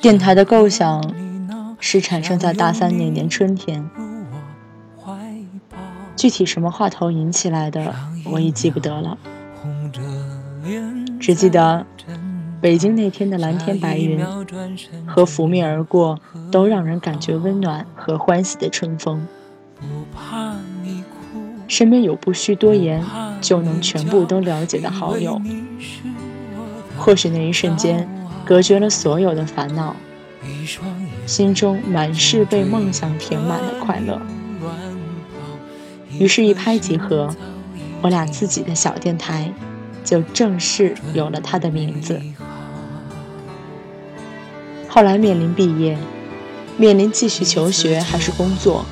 电台的构想是产生在大三那年春天，具体什么话头引起来的，我已记不得了，只记得北京那天的蓝天白云和拂面而过都让人感觉温暖和欢喜的春风。身边有不需多言就能全部都了解的好友，或许那一瞬间隔绝了所有的烦恼，心中满是被梦想填满的快乐。于是，一拍即合，我俩自己的小电台就正式有了它的名字。后来面临毕业，面临继续求学还是工作，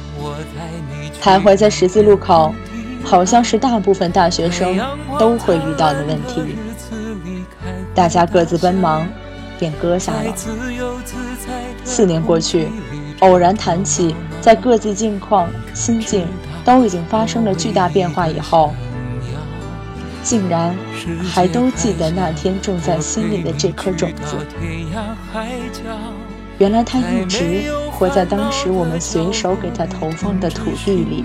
徘徊在十字路口。好像是大部分大学生都会遇到的问题，大家各自奔忙，便搁下了。四年过去，偶然谈起，在各自境况、心境都已经发生了巨大变化以后，竟然还都记得那天种在心里的这颗种子。原来他一直活在当时我们随手给他投放的土地里。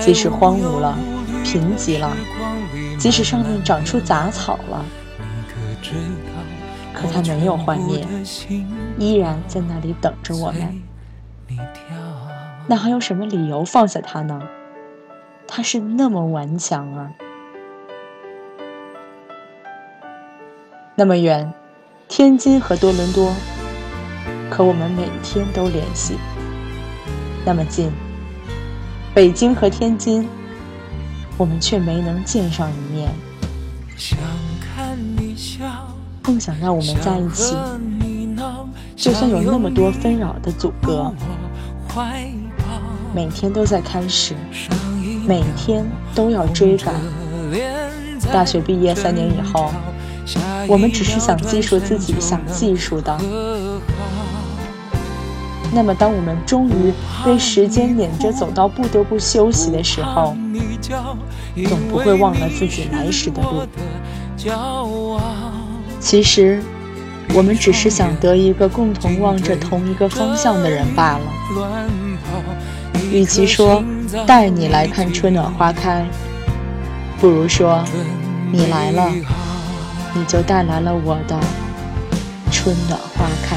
即使荒芜了，贫瘠了，即使上面长出杂草了，可他没有幻灭，依然在那里等着我们。那还有什么理由放下他呢？他是那么顽强啊！那么远，天津和多伦多，可我们每天都联系。那么近。北京和天津，我们却没能见上一面。梦想让我们在一起，就算有那么多纷扰的阻隔，每天都在开始，每天都要追赶。大学毕业三年以后，我们只是想记述自己想记述的。那么，当我们终于被时间撵着走到不得不休息的时候，总不会忘了自己来时的路。其实，我们只是想得一个共同望着同一个方向的人罢了。与其说带你来看春暖花开，不如说你来了，你就带来了我的春暖花开。